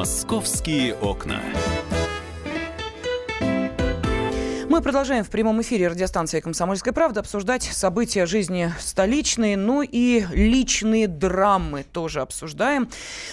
Московские окна. Продолжаем в прямом эфире радиостанции «Комсомольская правда» обсуждать события жизни столичной, ну и личные драмы тоже обсуждаем,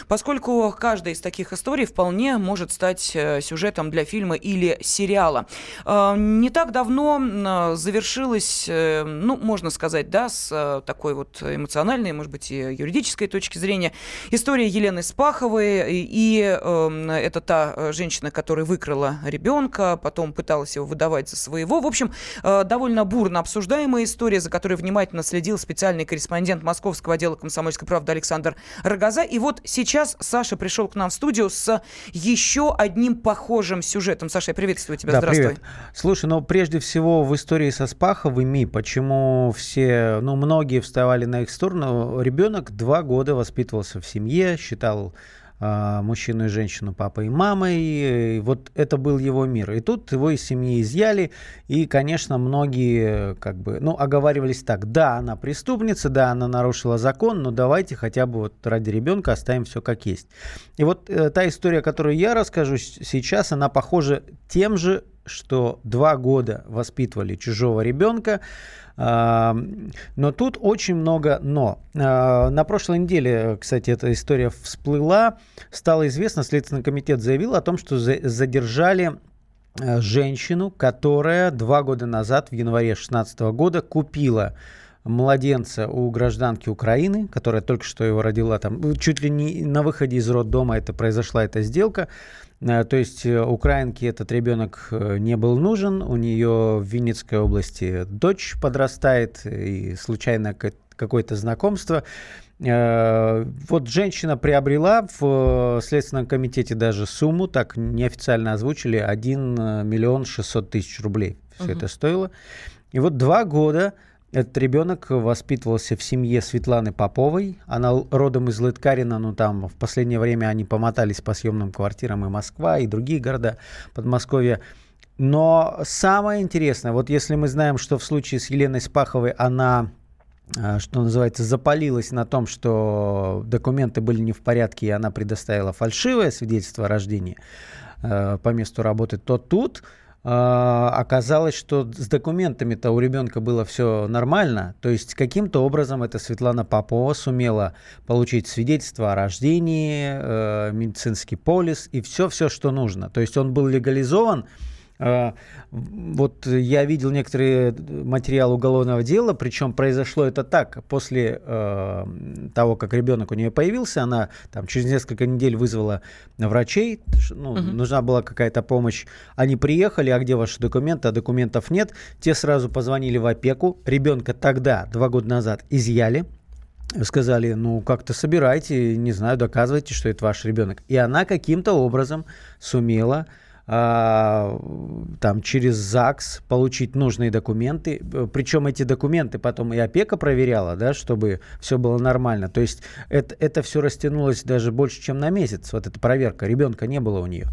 поскольку каждая из таких историй вполне может стать э, сюжетом для фильма или сериала. Э, не так давно э, завершилась, ну, можно сказать, да, с такой вот эмоциональной, может быть, и юридической точки зрения, история Елены Спаховой, и это та женщина, которая выкрала ребенка, потом пыталась его выдавать за своего. В общем, э, довольно бурно обсуждаемая история, за которой внимательно следил специальный корреспондент московского отдела «Комсомольской правды» Александр Рогоза. И вот сейчас Саша пришел к нам в студию с еще одним похожим сюжетом. Саша, я приветствую тебя. Да, Здравствуй. Привет. Слушай, ну прежде всего в истории со Спаховыми, почему все, ну многие вставали на их сторону, ребенок два года воспитывался в семье, считал мужчину и женщину, папой и мамой. И вот это был его мир. И тут его из семьи изъяли. И, конечно, многие как бы, ну, оговаривались так. Да, она преступница, да, она нарушила закон, но давайте хотя бы вот ради ребенка оставим все как есть. И вот э, та история, которую я расскажу сейчас, она похожа тем же, что два года воспитывали чужого ребенка, но тут очень много но. А, на прошлой неделе, кстати, эта история всплыла. Стало известно, Следственный комитет заявил о том, что задержали э, женщину, которая два года назад, в январе 2016 года, купила младенца у гражданки Украины, которая только что его родила, там чуть ли не на выходе из роддома это произошла эта сделка. Э, то есть э, украинке этот ребенок э, не был нужен, у нее в Винницкой области дочь подрастает, и случайно какое-то знакомство. Вот женщина приобрела в Следственном комитете даже сумму, так неофициально озвучили, 1 миллион 600 тысяч рублей все угу. это стоило. И вот два года этот ребенок воспитывался в семье Светланы Поповой. Она родом из Лыткарина, но там в последнее время они помотались по съемным квартирам и Москва, и другие города Подмосковья. Но самое интересное, вот если мы знаем, что в случае с Еленой Спаховой она а, что называется, запалилась на том, что документы были не в порядке, и она предоставила фальшивое свидетельство о рождении э, по месту работы, то тут оказалось, что с документами-то у ребенка было все нормально. То есть каким-то образом эта Светлана Попова сумела получить свидетельство о рождении, э, медицинский полис и все-все, что нужно. То есть он был легализован, а, вот я видел некоторые материалы уголовного дела, причем произошло это так, после э, того, как ребенок у нее появился, она там через несколько недель вызвала врачей, ну, угу. нужна была какая-то помощь, они приехали, а где ваши документы, а документов нет, те сразу позвонили в опеку, ребенка тогда, два года назад, изъяли, сказали, ну, как-то собирайте, не знаю, доказывайте, что это ваш ребенок. И она каким-то образом сумела а, там через ЗАГС получить нужные документы. Причем эти документы потом и опека проверяла, да, чтобы все было нормально. То есть это, это все растянулось даже больше, чем на месяц. Вот эта проверка. Ребенка не было у нее.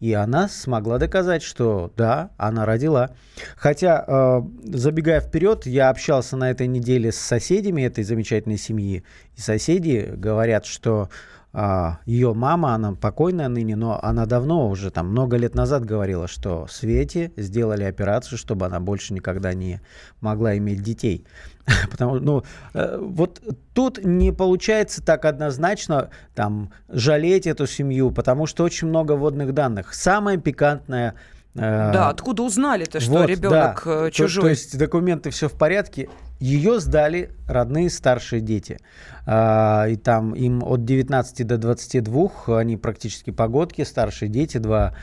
И она смогла доказать, что да, она родила. Хотя, э, забегая вперед, я общался на этой неделе с соседями этой замечательной семьи. И соседи говорят, что а, ее мама, она покойная ныне, но она давно уже, там, много лет назад говорила, что Свете сделали операцию, чтобы она больше никогда не могла иметь детей. Потому, ну, э, вот тут не получается так однозначно там жалеть эту семью, потому что очень много водных данных. Самое пикантное да, откуда узнали-то, что вот, ребенок да. Э, чужой? То, то есть документы все в порядке. Ее сдали родные старшие дети. А, и там им от 19 до 22, они практически погодки, старшие дети, два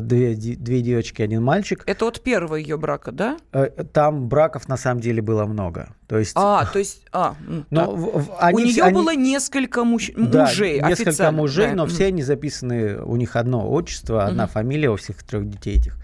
две, две девочки, один мальчик. Это от первого ее брака, да? Э, там браков на самом деле было много. То есть, а, то есть, а, но в, в, они, у нее они, было несколько муж, да, мужей, несколько мужей, да. но все они записаны, у них одно отчество, одна угу. фамилия у всех трех детей этих.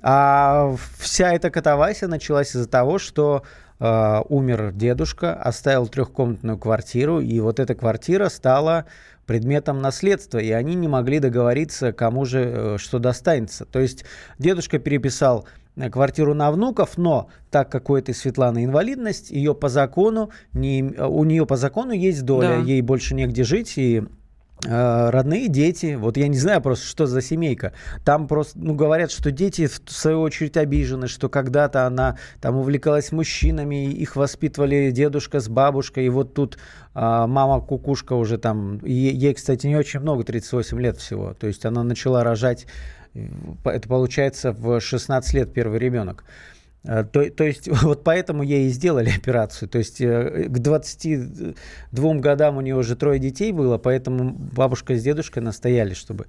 А вся эта катавасия началась из-за того, что э, умер дедушка, оставил трехкомнатную квартиру, и вот эта квартира стала предметом наследства, и они не могли договориться, кому же э, что достанется. То есть дедушка переписал э, квартиру на внуков, но так как у этой Светланы инвалидность, ее по закону, не, у нее по закону есть доля, да. ей больше негде жить, и Э, родные дети, вот я не знаю просто, что за семейка. Там просто, ну, говорят, что дети в свою очередь обижены, что когда-то она там увлекалась мужчинами, их воспитывали дедушка с бабушкой, и вот тут а, мама кукушка уже там, ей, кстати, не очень много, 38 лет всего, то есть она начала рожать, э, это получается в 16 лет первый ребенок. Э, то, то есть вот поэтому ей и сделали операцию. То есть э, к 22 годам у нее уже трое детей было, поэтому бабушка с дедушкой настояли, чтобы...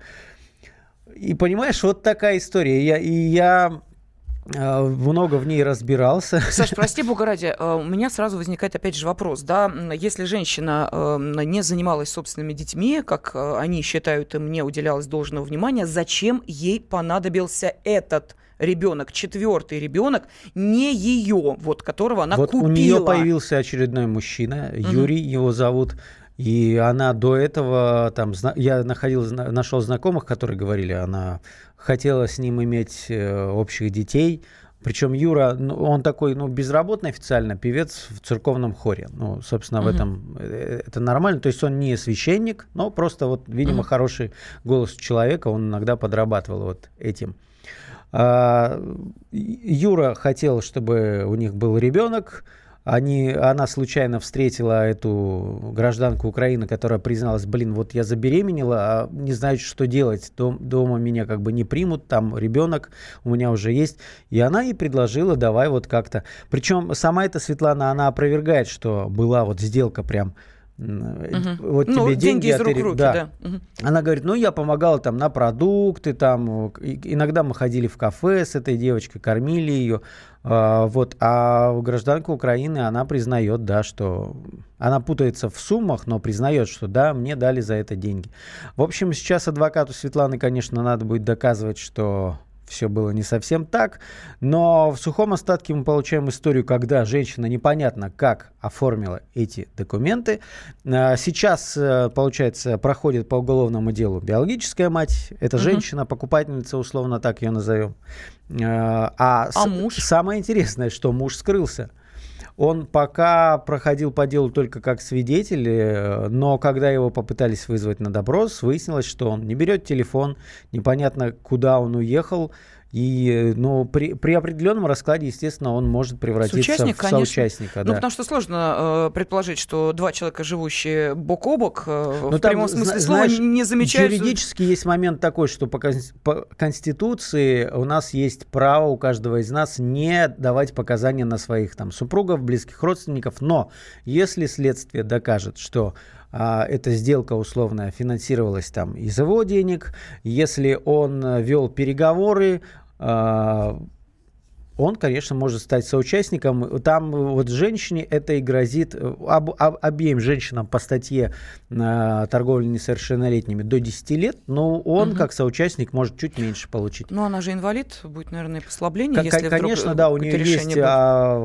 И понимаешь, вот такая история. Я, и я много в ней разбирался. Саш, прости бога ради, у меня сразу возникает опять же вопрос, да, если женщина не занималась собственными детьми, как они считают, и мне уделялось должного внимания, зачем ей понадобился этот ребенок, четвертый ребенок, не ее, вот которого она вот купила. У нее появился очередной мужчина, угу. Юрий его зовут. И она до этого, там, я находил, нашел знакомых, которые говорили, она хотела с ним иметь э, общих детей. Причем Юра, ну, он такой, ну, безработный официально певец в церковном хоре. Ну, собственно, uh-huh. в этом э, это нормально. То есть он не священник, но просто вот, видимо, uh-huh. хороший голос человека, он иногда подрабатывал вот этим. А, Юра хотел, чтобы у них был ребенок. Они, она случайно встретила эту гражданку Украины, которая призналась, блин, вот я забеременела, а не знаю, что делать. Дом, дома меня как бы не примут, там ребенок у меня уже есть. И она ей предложила, давай вот как-то. Причем сама эта Светлана, она опровергает, что была вот сделка прям Угу. Вот ну, тебе деньги, деньги из рук руки, да. да. Угу. Она говорит, ну я помогала там на продукты, там иногда мы ходили в кафе с этой девочкой, кормили ее, а, вот. А гражданка Украины, она признает, да, что она путается в суммах, но признает, что да, мне дали за это деньги. В общем, сейчас адвокату Светланы, конечно, надо будет доказывать, что все было не совсем так. Но в сухом остатке мы получаем историю, когда женщина непонятно как оформила эти документы. А, сейчас, э, получается, проходит по уголовному делу биологическая мать. Это угу. женщина, покупательница, условно так ее назовем. А, а, а муж? Самое интересное, что муж скрылся. Он пока проходил по делу только как свидетель, э, но когда его попытались вызвать на допрос, выяснилось, что он не берет телефон, непонятно, куда он уехал, и, ну, при, при определенном раскладе, естественно, он может превратиться Соучастник, в конечно. соучастника. Ну, потому что сложно э, предположить, что два человека, живущие бок о бок, э, в там, прямом смысле слова, знаешь, не замечают... Юридически есть момент такой, что по, по Конституции у нас есть право у каждого из нас не давать показания на своих там супругов, близких родственников, но если следствие докажет, что эта сделка условно финансировалась там из его денег, если он э, вел переговоры, а, он, конечно, может стать соучастником. Там вот женщине это и грозит, об, об, обеим женщинам по статье э, торговли несовершеннолетними до 10 лет, но он, угу. как соучастник, может чуть меньше получить. Ну, она же инвалид, будет, наверное, послабление, если вдруг Конечно, да, у нее есть а,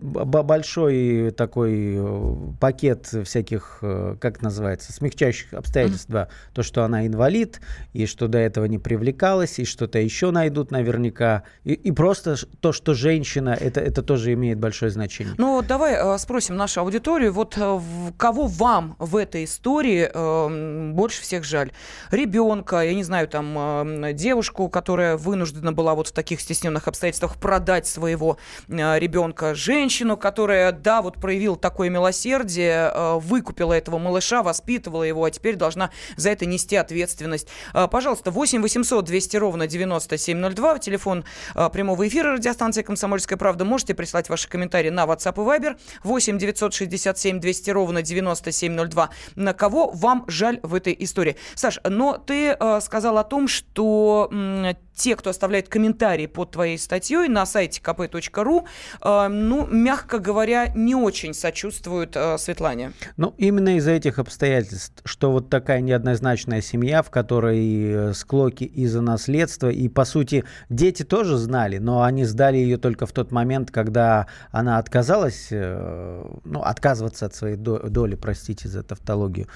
большой такой э, пакет всяких, э, как называется, смягчающих обстоятельств, угу. да, то, что она инвалид, и что до этого не привлекалась, и что-то еще найдут наверняка, и, и просто просто то, что женщина, это, это тоже имеет большое значение. Ну, давай э, спросим нашу аудиторию, вот э, кого вам в этой истории э, больше всех жаль? Ребенка, я не знаю, там, э, девушку, которая вынуждена была вот в таких стесненных обстоятельствах продать своего э, ребенка, женщину, которая, да, вот проявила такое милосердие, э, выкупила этого малыша, воспитывала его, а теперь должна за это нести ответственность. Э, пожалуйста, 8 800 200 ровно 9702, телефон э, прямого эфира эфира радиостанции «Комсомольская правда». Можете прислать ваши комментарии на WhatsApp и Viber 8 967 200 ровно 9702. На кого вам жаль в этой истории? Саш, но ты э, сказал о том, что те, кто оставляет комментарии под твоей статьей на сайте kp.ru, э, ну, мягко говоря, не очень сочувствуют э, Светлане. Ну, именно из-за этих обстоятельств, что вот такая неоднозначная семья, в которой э, склоки из-за наследства, и, по сути, дети тоже знали, но они сдали ее только в тот момент, когда она отказалась, э, ну, отказываться от своей доли, простите за тавтологию.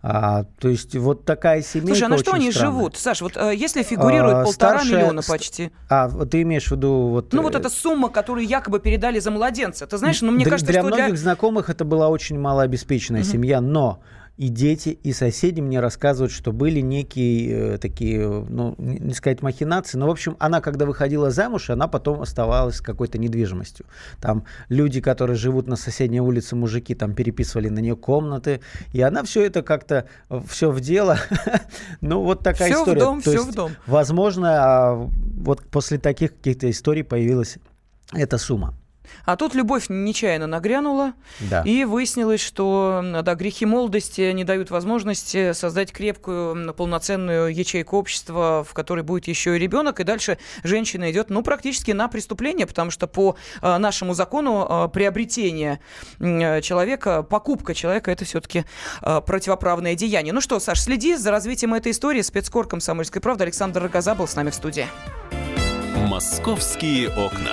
А, то есть вот такая семья. Слушай, а на что они странная. живут? Саш, вот э, если фигурирует а, полтора старшая, миллиона почти. А, ты имеешь в виду вот... Ну вот э, эта сумма, которую якобы передали за младенца. Ты знаешь, ну мне для, кажется, для что многих для... знакомых это была очень малообеспеченная угу. семья, но и дети, и соседи мне рассказывают, что были некие э, такие, ну, не сказать махинации, но, в общем, она, когда выходила замуж, она потом оставалась какой-то недвижимостью. Там люди, которые живут на соседней улице, мужики, там переписывали на нее комнаты, и она все это как-то, э, все в дело. ну, вот такая все история. в дом, То все есть, в дом. Возможно, а, вот после таких каких-то историй появилась эта сумма. А тут любовь нечаянно нагрянула, Да. и выяснилось, что да, грехи молодости не дают возможности создать крепкую, полноценную ячейку общества, в которой будет еще и ребенок, и дальше женщина идет, ну, практически на преступление, потому что по э, нашему закону э, приобретение э, человека, покупка человека, это все-таки э, противоправное деяние. Ну что, Саш, следи за развитием этой истории. Спецкор «Комсомольской правды» Александр Рогоза был с нами в студии. «Московские окна».